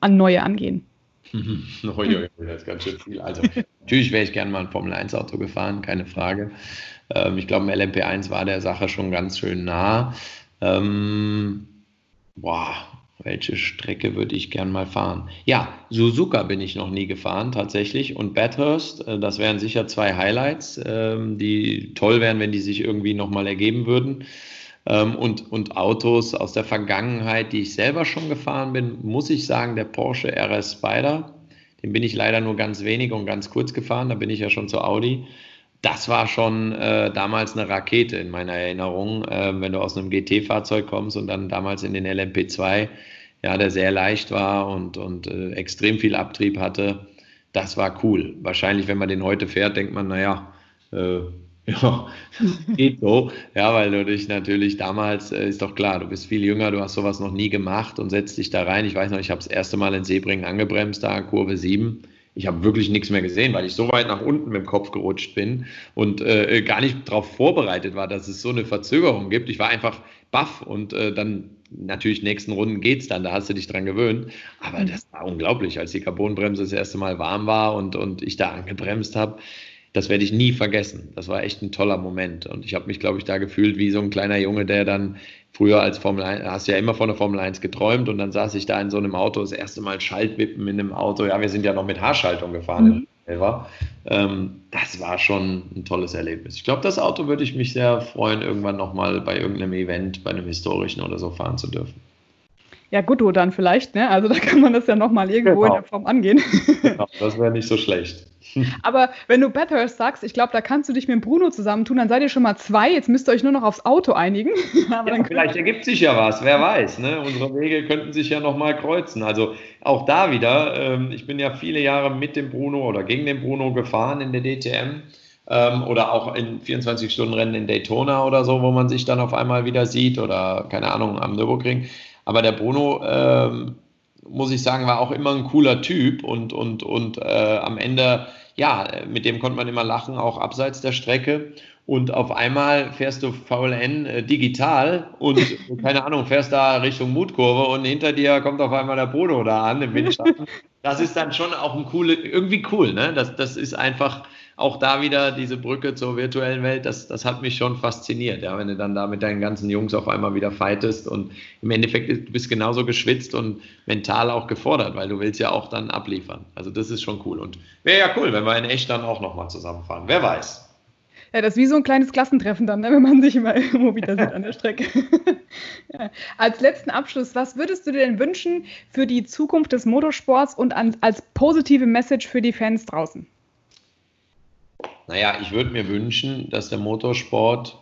an neue angehen? das ist ganz schön viel. Also, natürlich wäre ich gerne mal ein Formel-1-Auto gefahren, keine Frage. Ähm, ich glaube, im LMP1 war der Sache schon ganz schön nah. Ähm, boah, welche Strecke würde ich gern mal fahren? Ja, Suzuka bin ich noch nie gefahren tatsächlich und Bathurst, äh, das wären sicher zwei Highlights, ähm, die toll wären, wenn die sich irgendwie nochmal ergeben würden. Ähm, und, und Autos aus der Vergangenheit, die ich selber schon gefahren bin, muss ich sagen, der Porsche RS Spider, den bin ich leider nur ganz wenig und ganz kurz gefahren, da bin ich ja schon zu Audi das war schon äh, damals eine Rakete in meiner Erinnerung, äh, wenn du aus einem GT-Fahrzeug kommst und dann damals in den LMP2, ja, der sehr leicht war und, und äh, extrem viel Abtrieb hatte. Das war cool. Wahrscheinlich, wenn man den heute fährt, denkt man, naja, äh, ja, geht so. Ja, weil du dich natürlich damals, äh, ist doch klar, du bist viel jünger, du hast sowas noch nie gemacht und setzt dich da rein. Ich weiß noch, ich habe das erste Mal in Seebringen angebremst, da Kurve 7 ich habe wirklich nichts mehr gesehen, weil ich so weit nach unten mit dem Kopf gerutscht bin und äh, gar nicht darauf vorbereitet war, dass es so eine Verzögerung gibt. Ich war einfach baff und äh, dann natürlich nächsten Runden geht's dann, da hast du dich dran gewöhnt. Aber mhm. das war unglaublich, als die Carbonbremse das erste Mal warm war und, und ich da angebremst habe. Das werde ich nie vergessen. Das war echt ein toller Moment. Und ich habe mich, glaube ich, da gefühlt wie so ein kleiner Junge, der dann früher als Formel 1, hast du ja immer von der Formel 1 geträumt und dann saß ich da in so einem Auto, das erste Mal Schaltwippen in einem Auto. Ja, wir sind ja noch mit Haarschaltung gefahren. Mhm. Ähm, das war schon ein tolles Erlebnis. Ich glaube, das Auto würde ich mich sehr freuen, irgendwann nochmal bei irgendeinem Event, bei einem historischen oder so fahren zu dürfen. Ja, Gutto dann vielleicht, ne? Also da kann man das ja nochmal irgendwo genau. in der Form angehen. Genau, das wäre nicht so schlecht. Aber wenn du Bathurst sagst, ich glaube, da kannst du dich mit Bruno zusammentun, dann seid ihr schon mal zwei. Jetzt müsst ihr euch nur noch aufs Auto einigen. ja, vielleicht ergibt sich ja was, wer weiß. Ne? Unsere Wege könnten sich ja nochmal kreuzen. Also auch da wieder, ähm, ich bin ja viele Jahre mit dem Bruno oder gegen den Bruno gefahren in der DTM. Ähm, oder auch in 24-Stunden-Rennen in Daytona oder so, wo man sich dann auf einmal wieder sieht oder keine Ahnung am Nürburgring. Aber der Bruno, ähm, muss ich sagen, war auch immer ein cooler Typ und, und, und äh, am Ende, ja, mit dem konnte man immer lachen, auch abseits der Strecke. Und auf einmal fährst du VLN äh, digital und keine Ahnung, fährst da Richtung Mutkurve und hinter dir kommt auf einmal der Bruno da an im Windschatten. Das ist dann schon auch ein coole, irgendwie cool, ne? Das, das ist einfach, auch da wieder diese Brücke zur virtuellen Welt, das, das hat mich schon fasziniert, ja, wenn du dann da mit deinen ganzen Jungs auf einmal wieder fightest und im Endeffekt du bist genauso geschwitzt und mental auch gefordert, weil du willst ja auch dann abliefern. Also das ist schon cool und wäre ja cool, wenn wir in echt dann auch nochmal zusammenfahren. Wer weiß. Ja, das ist wie so ein kleines Klassentreffen dann, ne, wenn man sich immer irgendwo wieder sieht an der Strecke. ja. Als letzten Abschluss, was würdest du dir denn wünschen für die Zukunft des Motorsports und als positive Message für die Fans draußen? Naja, ich würde mir wünschen, dass der Motorsport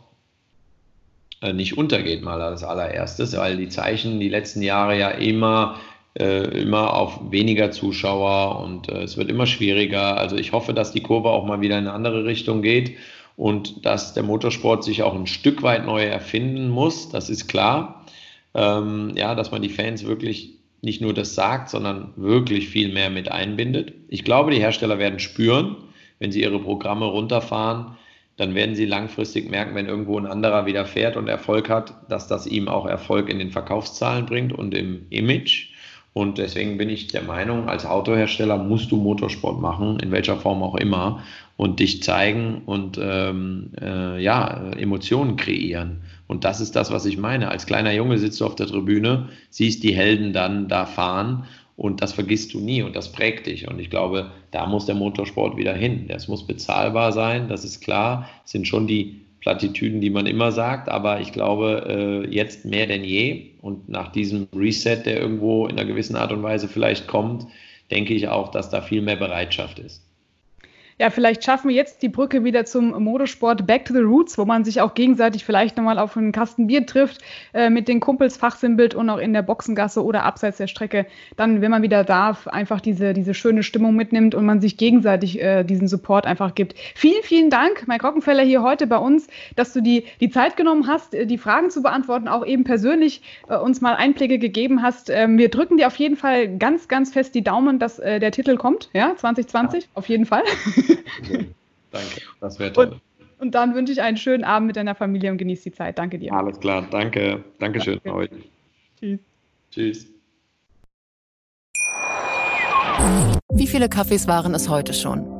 äh, nicht untergeht, mal als allererstes, weil die Zeichen die letzten Jahre ja immer, äh, immer auf weniger Zuschauer und äh, es wird immer schwieriger. Also ich hoffe, dass die Kurve auch mal wieder in eine andere Richtung geht und dass der Motorsport sich auch ein Stück weit neu erfinden muss, das ist klar. Ähm, ja, dass man die Fans wirklich nicht nur das sagt, sondern wirklich viel mehr mit einbindet. Ich glaube, die Hersteller werden spüren, wenn sie ihre Programme runterfahren, dann werden sie langfristig merken, wenn irgendwo ein anderer wieder fährt und Erfolg hat, dass das ihm auch Erfolg in den Verkaufszahlen bringt und im Image. Und deswegen bin ich der Meinung, als Autohersteller musst du Motorsport machen, in welcher Form auch immer, und dich zeigen und ähm, äh, ja, Emotionen kreieren. Und das ist das, was ich meine. Als kleiner Junge sitzt du auf der Tribüne, siehst die Helden dann da fahren und das vergisst du nie und das prägt dich. Und ich glaube, da muss der Motorsport wieder hin. Das muss bezahlbar sein, das ist klar. Das sind schon die Plattitüden, die man immer sagt, aber ich glaube, äh, jetzt mehr denn je und nach diesem Reset, der irgendwo in einer gewissen Art und Weise vielleicht kommt, denke ich auch, dass da viel mehr Bereitschaft ist ja, vielleicht schaffen wir jetzt die Brücke wieder zum Motorsport Back to the Roots, wo man sich auch gegenseitig vielleicht nochmal auf einen Kasten Bier trifft, äh, mit den Kumpels fachsimpelt und auch in der Boxengasse oder abseits der Strecke. Dann, wenn man wieder darf, einfach diese, diese schöne Stimmung mitnimmt und man sich gegenseitig äh, diesen Support einfach gibt. Vielen, vielen Dank, Mike Rockenfeller, hier heute bei uns, dass du die, die Zeit genommen hast, äh, die Fragen zu beantworten, auch eben persönlich äh, uns mal Einblicke gegeben hast. Ähm, wir drücken dir auf jeden Fall ganz, ganz fest die Daumen, dass äh, der Titel kommt, ja, 2020, ja. auf jeden Fall. Danke, das wäre toll. Und, und, dann wünsche ich einen schönen Abend mit deiner Familie und genieß die Zeit. Danke dir. Alles klar, danke. Dankeschön Danke. euch. Tschüss. Tschüss. Wie viele Kaffees waren es heute schon?